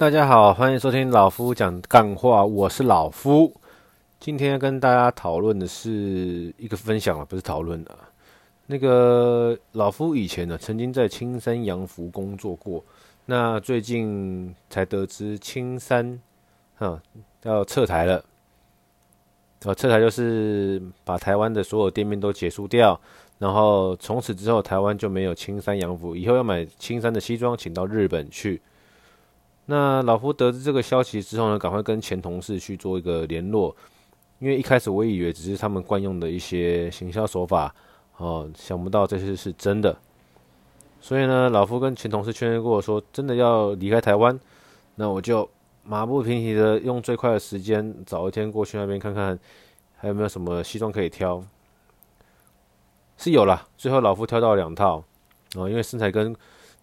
大家好，欢迎收听老夫讲干话，我是老夫。今天跟大家讨论的是一个分享啊，不是讨论的。那个老夫以前呢，曾经在青山洋服工作过，那最近才得知青山啊要撤台了。啊，撤台就是把台湾的所有店面都结束掉，然后从此之后台湾就没有青山洋服，以后要买青山的西装，请到日本去。那老夫得知这个消息之后呢，赶快跟前同事去做一个联络，因为一开始我以为只是他们惯用的一些行销手法，哦，想不到这些是真的。所以呢，老夫跟前同事确认过，说真的要离开台湾，那我就马不停蹄的用最快的时间找一天过去那边看看，还有没有什么西装可以挑。是有啦，最后老夫挑到两套，哦，因为身材跟。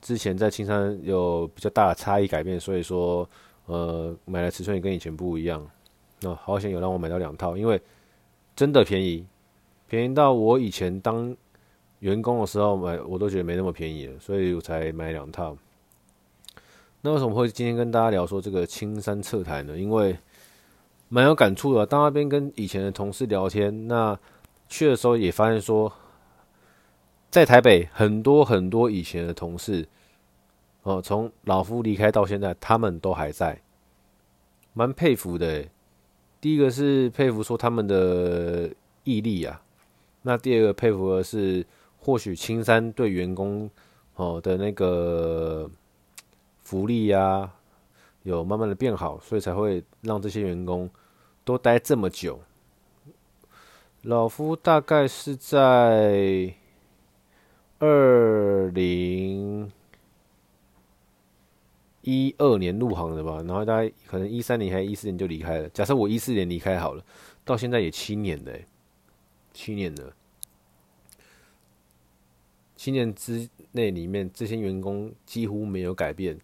之前在青山有比较大的差异改变，所以说，呃，买的尺寸也跟以前不一样。那、好险有让我买到两套，因为真的便宜，便宜到我以前当员工的时候买，我都觉得没那么便宜了，所以我才买两套。那为什么会今天跟大家聊说这个青山侧台呢？因为蛮有感触的，当那边跟以前的同事聊天，那去的时候也发现说。在台北，很多很多以前的同事，哦，从老夫离开到现在，他们都还在，蛮佩服的。第一个是佩服说他们的毅力啊，那第二个佩服的是，或许青山对员工哦的那个福利呀，有慢慢的变好，所以才会让这些员工都待这么久。老夫大概是在。二零一二年入行的吧，然后大概可能一三年还是一四年就离开了。假设我一四年离开好了，到现在也七年了，七年了。七年之内里面，这些员工几乎没有改变，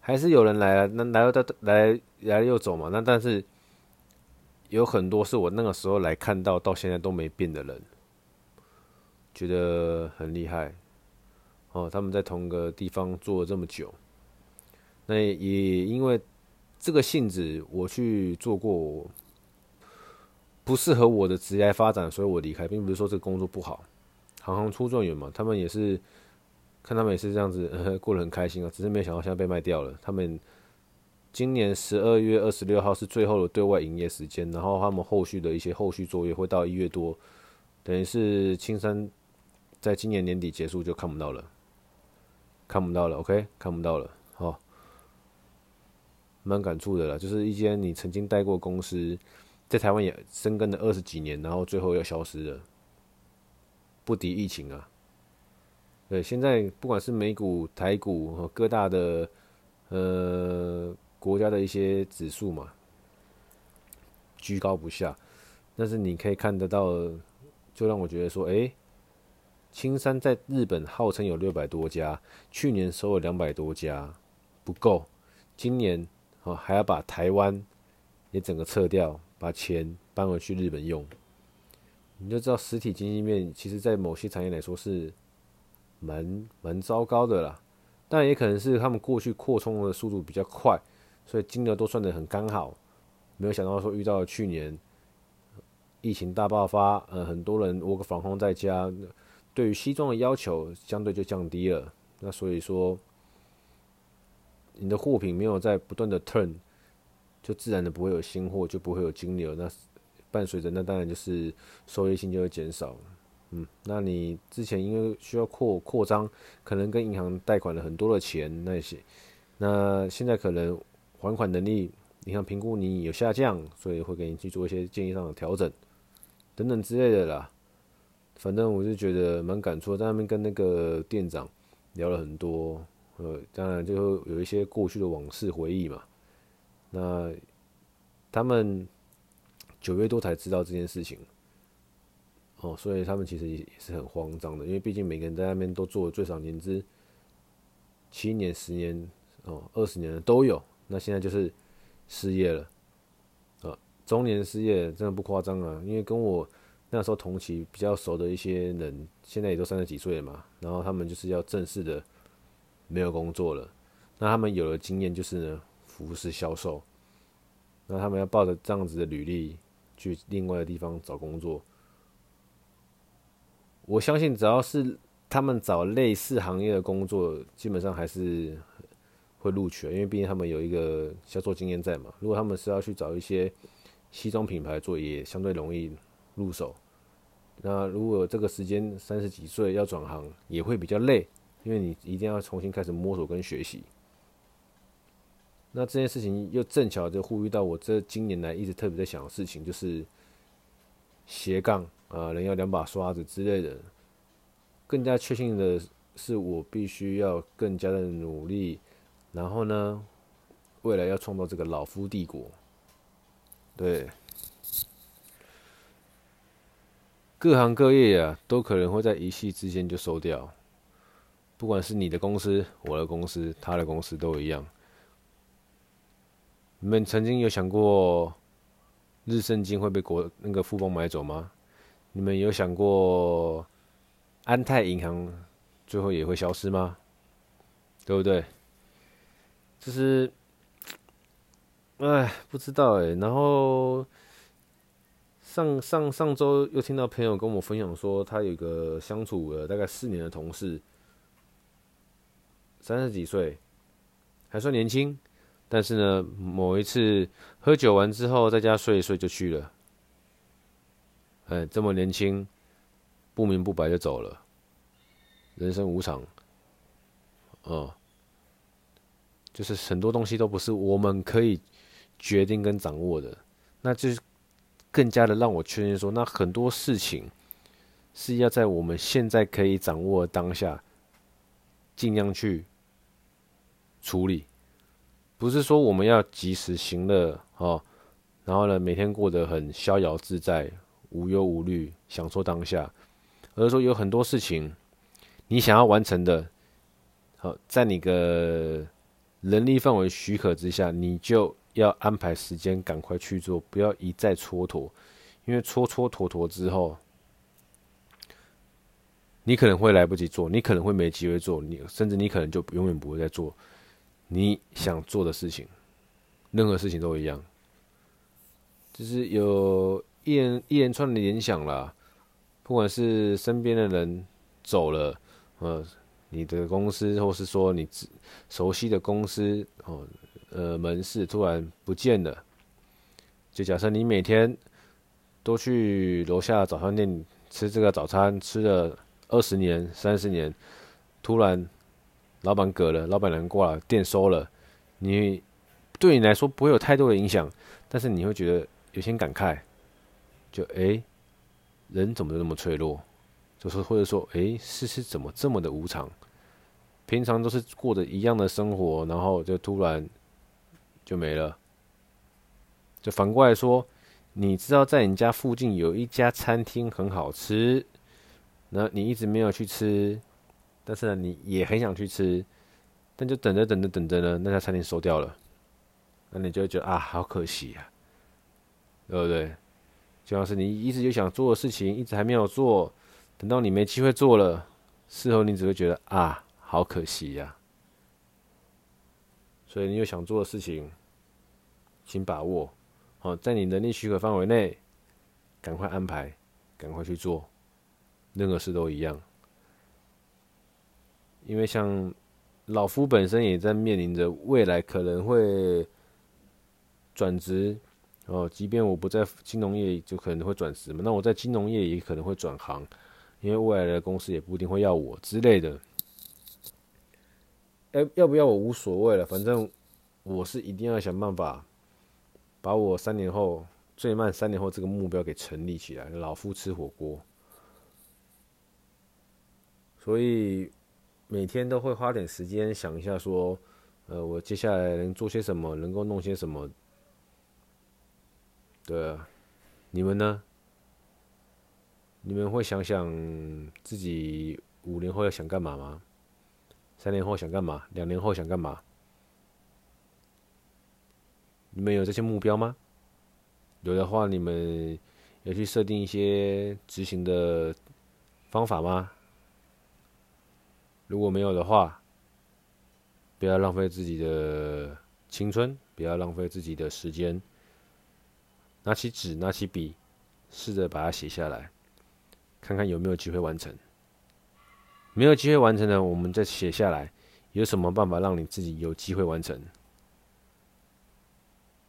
还是有人来了，那来了的来来了又走嘛。那但是有很多是我那个时候来看到，到现在都没变的人。觉得很厉害哦，他们在同个地方做了这么久，那也因为这个性质，我去做过不适合我的职业发展，所以我离开，并不是说这个工作不好，行行出状元嘛。他们也是看他们也是这样子，呃，过得很开心啊，只是没想到现在被卖掉了。他们今年十二月二十六号是最后的对外营业时间，然后他们后续的一些后续作业会到一月多，等于是青山。在今年年底结束就看不到了，看不到了，OK，看不到了，蛮感触的了。就是一间你曾经待过公司，在台湾也深耕了二十几年，然后最后又消失了，不敌疫情啊。对，现在不管是美股、台股和各大的呃国家的一些指数嘛，居高不下，但是你可以看得到，就让我觉得说，哎、青山在日本号称有六百多家，去年收了两百多家，不够。今年哦还要把台湾也整个撤掉，把钱搬回去日本用。你就知道实体经济面，其实在某些产业来说是蛮蛮糟糕的啦。但也可能是他们过去扩充的速度比较快，所以金额都算得很刚好。没有想到说遇到了去年疫情大爆发，呃，很多人 work from home 在家。对于西装的要求相对就降低了，那所以说，你的货品没有在不断的 turn，就自然的不会有新货，就不会有金流。那伴随着那当然就是收益性就会减少。嗯，那你之前因为需要扩扩张，可能跟银行贷款了很多的钱那些，那现在可能还款能力，银行评估你有下降，所以会给你去做一些建议上的调整，等等之类的啦。反正我是觉得蛮感触，在那边跟那个店长聊了很多，呃，当然就有一些过去的往事回忆嘛。那他们九月多才知道这件事情，哦，所以他们其实也是很慌张的，因为毕竟每个人在那边都做了最少年资七年、十年、哦二十年的都有，那现在就是失业了，啊，中年失业真的不夸张啊，因为跟我。那时候同期比较熟的一些人，现在也都三十几岁了嘛，然后他们就是要正式的没有工作了，那他们有了经验，就是呢，服饰销售。那他们要抱着这样子的履历去另外的地方找工作。我相信，只要是他们找类似行业的工作，基本上还是会录取，因为毕竟他们有一个销售经验在嘛。如果他们是要去找一些西装品牌做，也相对容易入手。那如果这个时间三十几岁要转行，也会比较累，因为你一定要重新开始摸索跟学习。那这件事情又正巧就呼吁到我这今年来一直特别在想的事情，就是斜杠。啊，人要两把刷子之类的。更加确信的是，我必须要更加的努力，然后呢，未来要创造这个老夫帝国。对，各行各业啊，都可能会在一夕之间就收掉。不管是你的公司、我的公司、他的公司都一样。你们曾经有想过，日盛金会被国那个富邦买走吗？你们有想过安泰银行最后也会消失吗？对不对？就是，哎，不知道哎。然后上上上周又听到朋友跟我分享说，他有个相处了大概四年的同事，三十几岁，还算年轻，但是呢，某一次喝酒完之后，在家睡一睡就去了。哎，这么年轻，不明不白就走了。人生无常，哦，就是很多东西都不是我们可以决定跟掌握的。那就是更加的让我确认说，那很多事情是要在我们现在可以掌握的当下，尽量去处理。不是说我们要及时行乐哦，然后呢，每天过得很逍遥自在。无忧无虑，享受当下。而是说有很多事情，你想要完成的，好，在你的能力范围许可之下，你就要安排时间，赶快去做，不要一再蹉跎。因为蹉蹉跎跎之后，你可能会来不及做，你可能会没机会做，你甚至你可能就永远不会再做你想做的事情。任何事情都一样，就是有。一连一连串的联想啦，不管是身边的人走了，呃，你的公司，或是说你熟悉的公司哦，呃，门市突然不见了，就假设你每天都去楼下早餐店吃这个早餐，吃了二十年、三十年，突然老板嗝了，老板难挂了，店收了，你对你来说不会有太多的影响，但是你会觉得有些感慨。就哎、人怎么那么脆弱？就是或者说，哎、欸，事怎么这么的无常？平常都是过着一样的生活，然后就突然就没了。就反过来说，你知道在你家附近有一家餐厅很好吃，那你一直没有去吃，但是呢，你也很想去吃，但就等着等着等着呢，那家餐厅收掉了，那你就会觉得啊，好可惜呀、对不对？就像是你一直就想做的事情，一直还没有做，等到你没机会做了，事后你只会觉得啊，好可惜呀。所以你有想做的事情，请把握，好，在你能力许可范围内，赶快安排，赶快去做，任何事都一样。因为像老夫本身也在面临着未来可能会转职。哦，即便我不在金融业，就可能会转职嘛。那我在金融业也可能会转行，因为未来的公司也不一定会要我之类的。哎，要不要我无所谓了，反正我是一定要想办法把我三年后最慢三年后这个目标给成立起来。老夫吃火锅，所以每天都会花点时间想一下，说，呃，我接下来能做些什么，能够弄些什么。对啊，你们呢？你们会想想自己五年后要想干嘛吗？三年后想干嘛？两年后想干嘛？你们有这些目标吗？有的话，你们有去设定一些执行的方法吗？如果没有的话，不要浪费自己的青春，不要浪费自己的时间。拿起纸，拿起笔，试着把它写下来，看看有没有机会完成。没有机会完成的，我们再写下来，有什么办法让你自己有机会完成？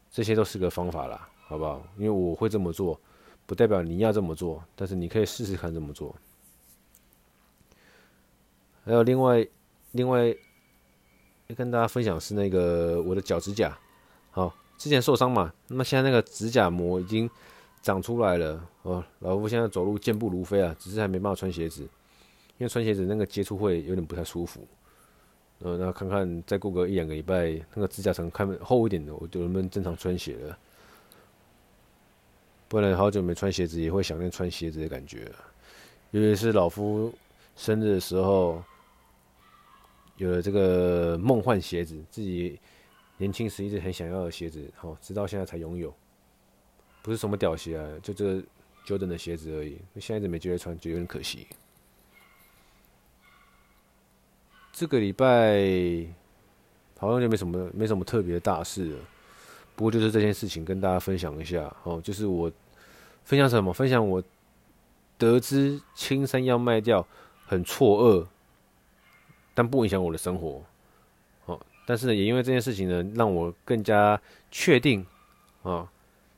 这些都是个方法啦，好不好？因为我会这么做，不代表你要这么做，但是你可以试试看这么做。还有另外，另外。跟大家分享是那个我的脚趾甲，好，之前受伤嘛，那么现在那个指甲膜已经长出来了哦。老夫现在走路健步如飞啊，只是还没办法穿鞋子，因为穿鞋子那个接触会有点不太舒服。呃，那看看再过个一两个礼拜，那个指甲层看厚一点的，我就能不能正常穿鞋了。不然好久没穿鞋子，也会想念穿鞋子的感觉。尤其是老夫生日的时候。有了这个梦幻鞋子，自己年轻时一直很想要的鞋子，好，直到现在才拥有。不是什么屌鞋啊，就这个 Jordan 的鞋子而已。现在一直没机会穿，就有点可惜。这个礼拜好像就没什么没什么特别的大事了。不过就是这件事情跟大家分享一下哦，就是我分享什么？分享我得知青山要卖掉，很错愕。但不影响我的生活，哦，但是呢，也因为这件事情呢，让我更加确定，啊，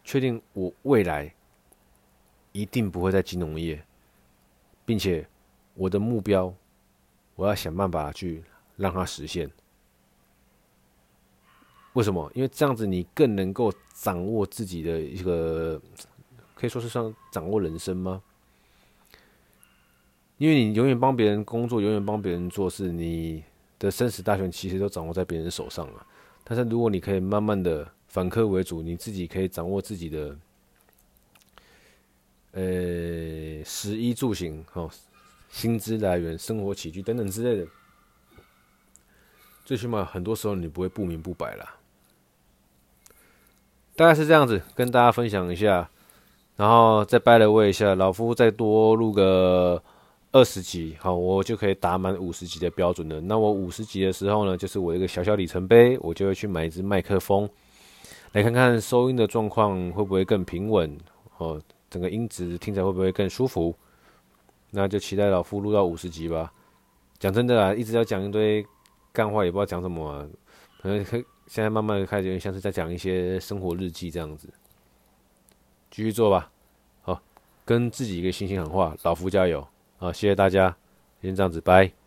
确定我未来一定不会在金融业，并且我的目标，我要想办法去让它实现。为什么？因为这样子你更能够掌握自己的一个，可以说是算掌握人生吗？因为你永远帮别人工作，永远帮别人做事，你的生死大权其实都掌握在别人手上了。但是如果你可以慢慢的反客为主，你自己可以掌握自己的，呃，食衣住行，哦，薪资来源、生活起居等等之类的，最起码很多时候你不会不明不白啦。大概是这样子，跟大家分享一下，然后再拜了位一下，老夫再多录个。二十级，好，我就可以打满五十级的标准了。那我五十级的时候呢，就是我一个小小里程碑，我就会去买一支麦克风，来看看收音的状况会不会更平稳，哦，整个音质听起来会不会更舒服。那就期待老夫录到五十级吧。讲真的啊，一直要讲一堆干话，也不知道讲什么。可能现在慢慢的开始有点像是在讲一些生活日记这样子。继续做吧，好，跟自己一个信心喊话，老夫加油。好，谢谢大家，先这样子，拜。